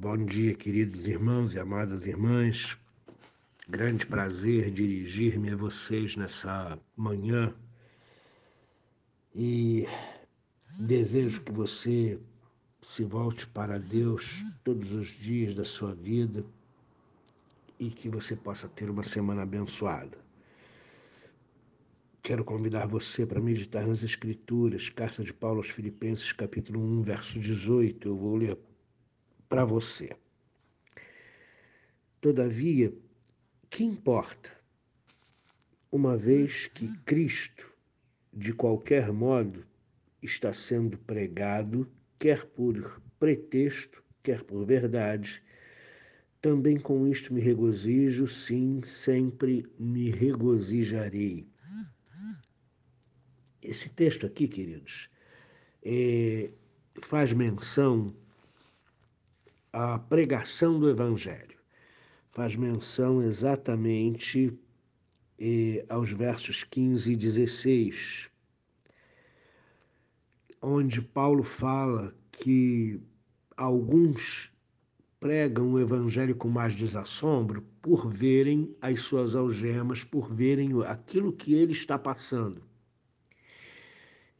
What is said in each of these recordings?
Bom dia, queridos irmãos e amadas irmãs. Grande prazer dirigir-me a vocês nessa manhã e desejo que você se volte para Deus todos os dias da sua vida e que você possa ter uma semana abençoada. Quero convidar você para meditar nas Escrituras, carta de Paulo aos Filipenses, capítulo 1, verso 18. Eu vou ler para você. Todavia, que importa? Uma vez que Cristo, de qualquer modo, está sendo pregado, quer por pretexto, quer por verdade, também com isto me regozijo, sim, sempre me regozijarei. Esse texto aqui, queridos, é, faz menção à pregação do Evangelho. Faz menção exatamente é, aos versos 15 e 16, onde Paulo fala que alguns pregam o evangelho com mais desassombro por verem as suas algemas, por verem aquilo que ele está passando.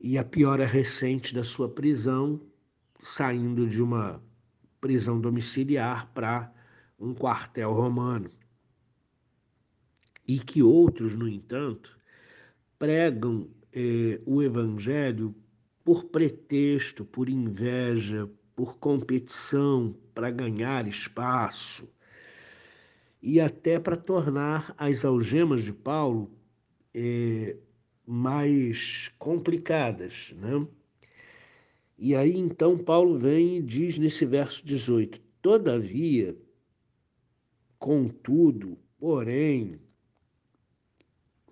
E a piora recente da sua prisão, saindo de uma prisão domiciliar para um quartel romano. E que outros, no entanto, pregam eh, o evangelho por pretexto, por inveja, por competição, para ganhar espaço e até para tornar as algemas de Paulo é, mais complicadas, né? E aí então Paulo vem e diz nesse verso 18: Todavia, contudo, porém,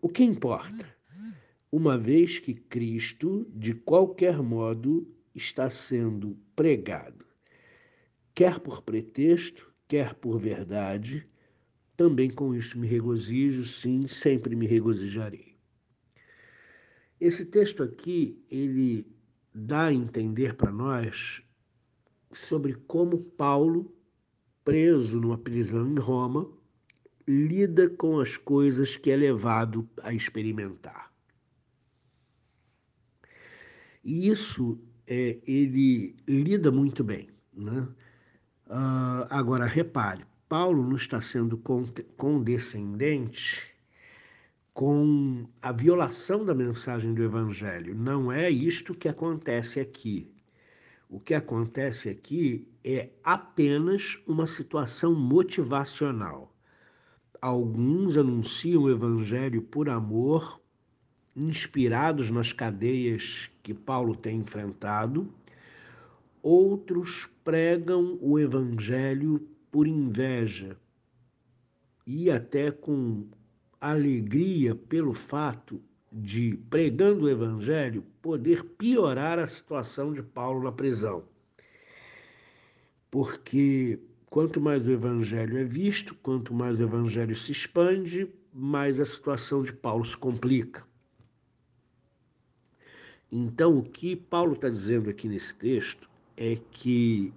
o que importa? Uma vez que Cristo, de qualquer modo, está sendo pregado quer por pretexto, quer por verdade, também com isto me regozijo, sim, sempre me regozijarei. Esse texto aqui, ele dá a entender para nós sobre como Paulo, preso numa prisão em Roma, lida com as coisas que é levado a experimentar. E isso é, ele lida muito bem. Né? Uh, agora, repare, Paulo não está sendo condescendente com a violação da mensagem do Evangelho. Não é isto que acontece aqui. O que acontece aqui é apenas uma situação motivacional. Alguns anunciam o Evangelho por amor, inspirados nas cadeias que Paulo tem enfrentado, outros pregam o evangelho por inveja e até com alegria pelo fato de, pregando o evangelho, poder piorar a situação de Paulo na prisão. Porque quanto mais o evangelho é visto, quanto mais o evangelho se expande, mais a situação de Paulo se complica. Então, o que Paulo está dizendo aqui nesse texto é que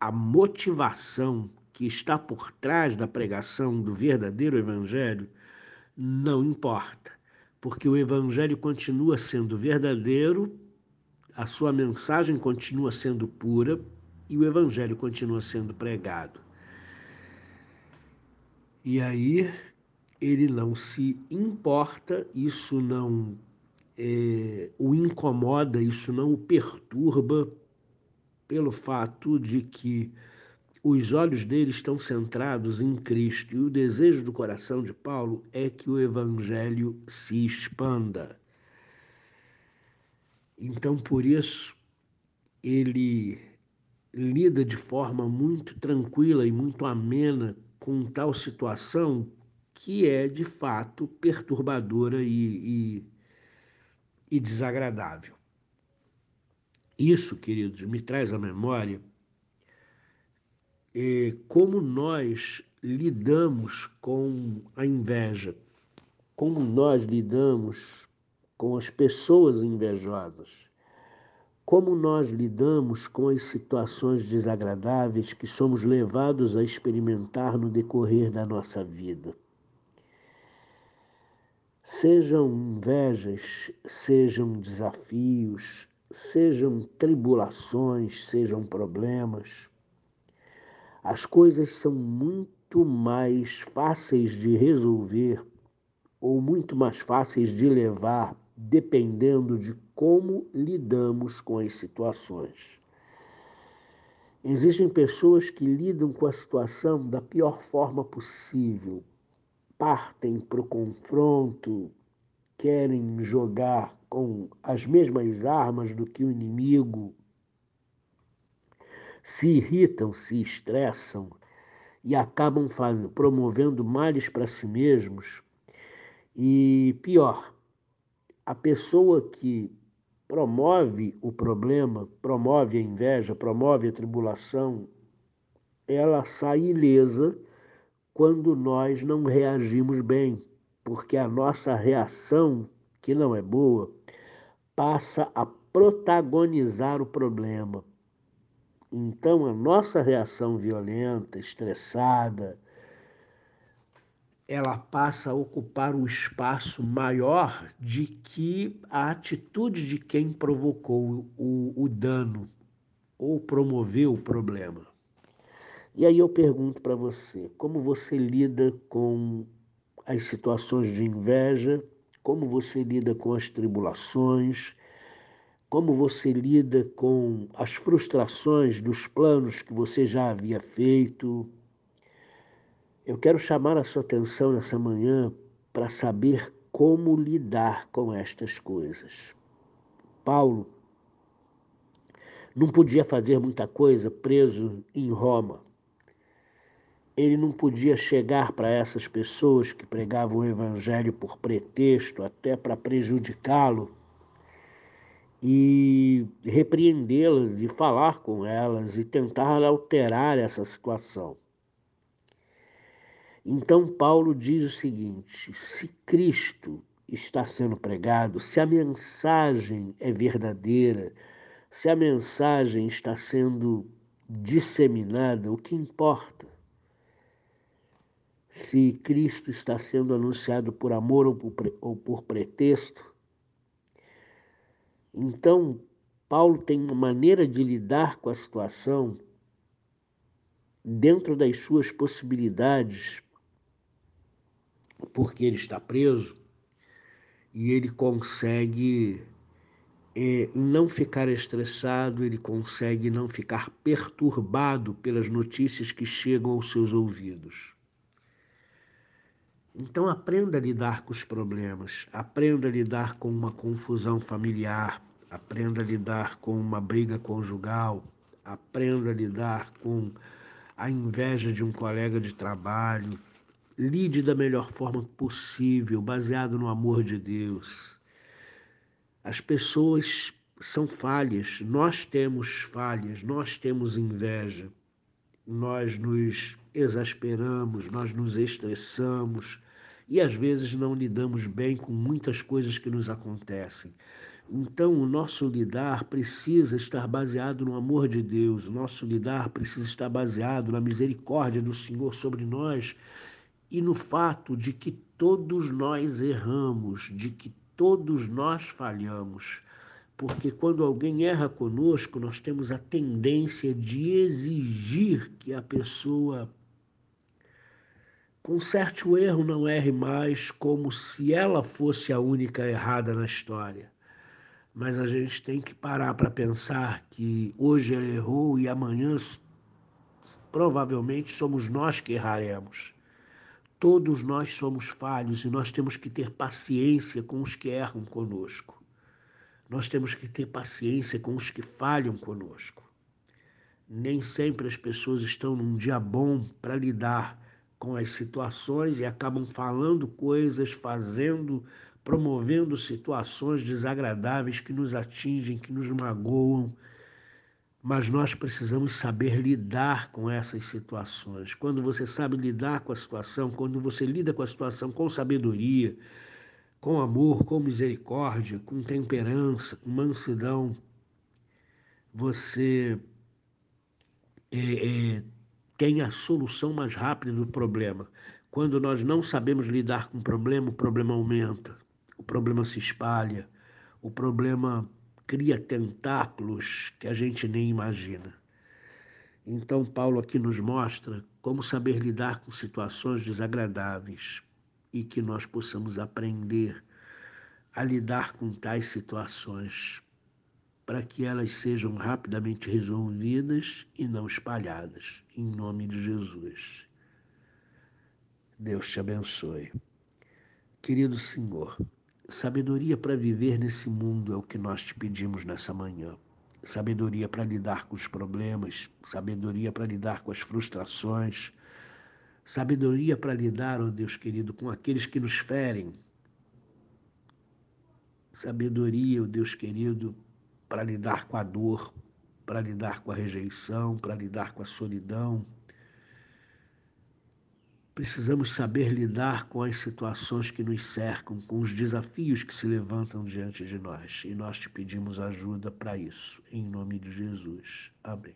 a motivação que está por trás da pregação do verdadeiro evangelho não importa, porque o evangelho continua sendo verdadeiro, a sua mensagem continua sendo pura e o evangelho continua sendo pregado. E aí ele não se importa, isso não é, o incomoda, isso não o perturba, pelo fato de que os olhos dele estão centrados em Cristo e o desejo do coração de Paulo é que o evangelho se expanda. Então, por isso, ele lida de forma muito tranquila e muito amena com tal situação que é de fato perturbadora e, e, e desagradável. Isso, queridos, me traz à memória é, como nós lidamos com a inveja, como nós lidamos com as pessoas invejosas, como nós lidamos com as situações desagradáveis que somos levados a experimentar no decorrer da nossa vida. Sejam invejas, sejam desafios, sejam tribulações, sejam problemas, as coisas são muito mais fáceis de resolver ou muito mais fáceis de levar dependendo de como lidamos com as situações. Existem pessoas que lidam com a situação da pior forma possível, partem para o confronto, querem jogar com as mesmas armas do que o inimigo, se irritam, se estressam e acabam promovendo males para si mesmos. E pior, a pessoa que promove o problema, promove a inveja, promove a tribulação, ela sai ilesa quando nós não reagimos bem, porque a nossa reação, que não é boa, passa a protagonizar o problema. Então, a nossa reação violenta, estressada, ela passa a ocupar um espaço maior de que a atitude de quem provocou o, o dano ou promoveu o problema. E aí eu pergunto para você, como você lida com as situações de inveja, como você lida com as tribulações, como você lida com as frustrações dos planos que você já havia feito, eu quero chamar a sua atenção nessa manhã para saber como lidar com estas coisas. Paulo não podia fazer muita coisa preso em Roma. Ele não podia chegar para essas pessoas que pregavam o evangelho por pretexto, até para prejudicá-lo, e repreendê-las e falar com elas e tentar alterar essa situação. Então, Paulo diz o seguinte: se Cristo está sendo pregado, se a mensagem é verdadeira, se a mensagem está sendo disseminada, o que importa? Se Cristo está sendo anunciado por amor ou por, ou por pretexto. Então, Paulo tem uma maneira de lidar com a situação dentro das suas possibilidades porque ele está preso e ele consegue é, não ficar estressado, ele consegue não ficar perturbado pelas notícias que chegam aos seus ouvidos. Então aprenda a lidar com os problemas, aprenda a lidar com uma confusão familiar, aprenda a lidar com uma briga conjugal, aprenda a lidar com a inveja de um colega de trabalho, Lide da melhor forma possível, baseado no amor de Deus. As pessoas são falhas, nós temos falhas, nós temos inveja, nós nos exasperamos, nós nos estressamos e às vezes não lidamos bem com muitas coisas que nos acontecem. Então, o nosso lidar precisa estar baseado no amor de Deus, o nosso lidar precisa estar baseado na misericórdia do Senhor sobre nós e no fato de que todos nós erramos, de que todos nós falhamos. Porque quando alguém erra conosco, nós temos a tendência de exigir que a pessoa conserte o erro, não erre mais, como se ela fosse a única errada na história. Mas a gente tem que parar para pensar que hoje ela errou e amanhã provavelmente somos nós que erraremos. Todos nós somos falhos e nós temos que ter paciência com os que erram conosco. Nós temos que ter paciência com os que falham conosco. Nem sempre as pessoas estão num dia bom para lidar com as situações e acabam falando coisas, fazendo, promovendo situações desagradáveis que nos atingem, que nos magoam, mas nós precisamos saber lidar com essas situações. Quando você sabe lidar com a situação, quando você lida com a situação com sabedoria, com amor, com misericórdia, com temperança, com mansidão, você é, é, tem a solução mais rápida do problema. Quando nós não sabemos lidar com o problema, o problema aumenta, o problema se espalha, o problema cria tentáculos que a gente nem imagina. Então, Paulo aqui nos mostra como saber lidar com situações desagradáveis e que nós possamos aprender a lidar com tais situações para que elas sejam rapidamente resolvidas e não espalhadas, em nome de Jesus. Deus te abençoe. Querido Senhor, sabedoria para viver nesse mundo é o que nós te pedimos nessa manhã. Sabedoria para lidar com os problemas, sabedoria para lidar com as frustrações, sabedoria para lidar, ó oh Deus querido, com aqueles que nos ferem. Sabedoria, ó oh Deus querido, para lidar com a dor, para lidar com a rejeição, para lidar com a solidão. Precisamos saber lidar com as situações que nos cercam, com os desafios que se levantam diante de nós. E nós te pedimos ajuda para isso, em nome de Jesus. Amém.